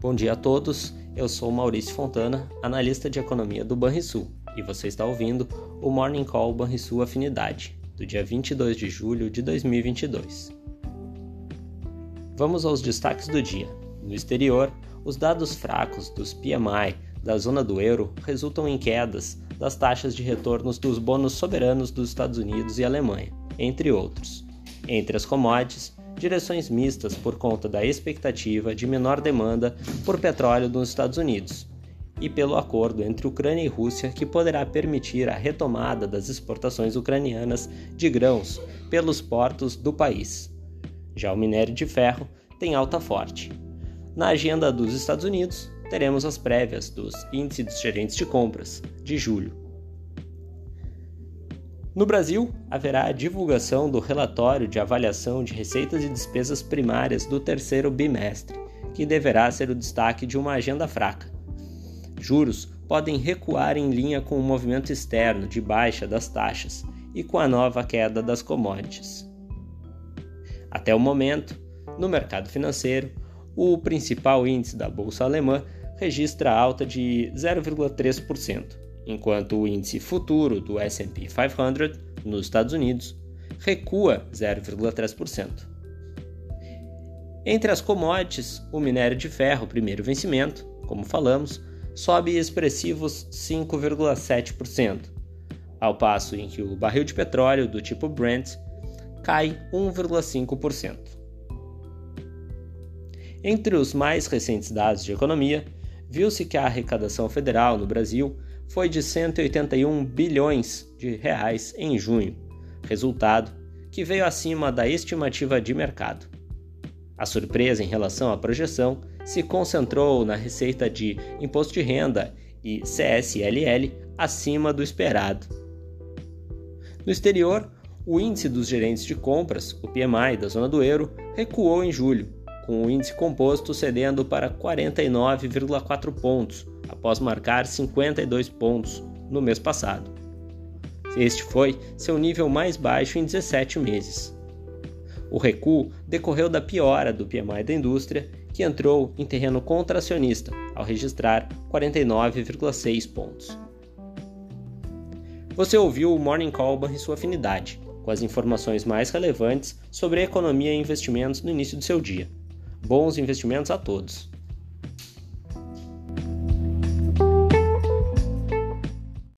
Bom dia a todos, eu sou Maurício Fontana, analista de economia do Banrisul, e você está ouvindo o Morning Call Banrisul Afinidade, do dia 22 de julho de 2022. Vamos aos destaques do dia. No exterior, os dados fracos dos PMI da zona do euro resultam em quedas das taxas de retornos dos bônus soberanos dos Estados Unidos e Alemanha, entre outros. Entre as commodities, direções mistas por conta da expectativa de menor demanda por petróleo nos Estados Unidos e pelo acordo entre Ucrânia e Rússia que poderá permitir a retomada das exportações ucranianas de grãos pelos portos do país. Já o minério de ferro tem alta forte. Na agenda dos Estados Unidos, teremos as prévias dos índices dos gerentes de compras de julho no Brasil, haverá a divulgação do relatório de avaliação de receitas e despesas primárias do terceiro bimestre, que deverá ser o destaque de uma agenda fraca. Juros podem recuar em linha com o movimento externo de baixa das taxas e com a nova queda das commodities. Até o momento, no mercado financeiro, o principal índice da bolsa alemã registra alta de 0,3% enquanto o índice futuro do S&P 500 nos Estados Unidos recua 0,3%. Entre as commodities, o minério de ferro, primeiro vencimento, como falamos, sobe expressivos 5,7%, ao passo em que o barril de petróleo do tipo Brent cai 1,5%. Entre os mais recentes dados de economia, viu-se que a arrecadação federal no Brasil foi de 181 bilhões de reais em junho, resultado que veio acima da estimativa de mercado. A surpresa em relação à projeção se concentrou na receita de imposto de renda e CSLL acima do esperado. No exterior, o índice dos gerentes de compras, o PMI da zona do euro, recuou em julho, com o índice composto cedendo para 49,4 pontos, após marcar 52 pontos no mês passado. Este foi seu nível mais baixo em 17 meses. O recuo decorreu da piora do PMI da indústria, que entrou em terreno contracionista ao registrar 49,6 pontos. Você ouviu o Morning Call e sua afinidade, com as informações mais relevantes sobre economia e investimentos no início do seu dia. Bons investimentos a todos!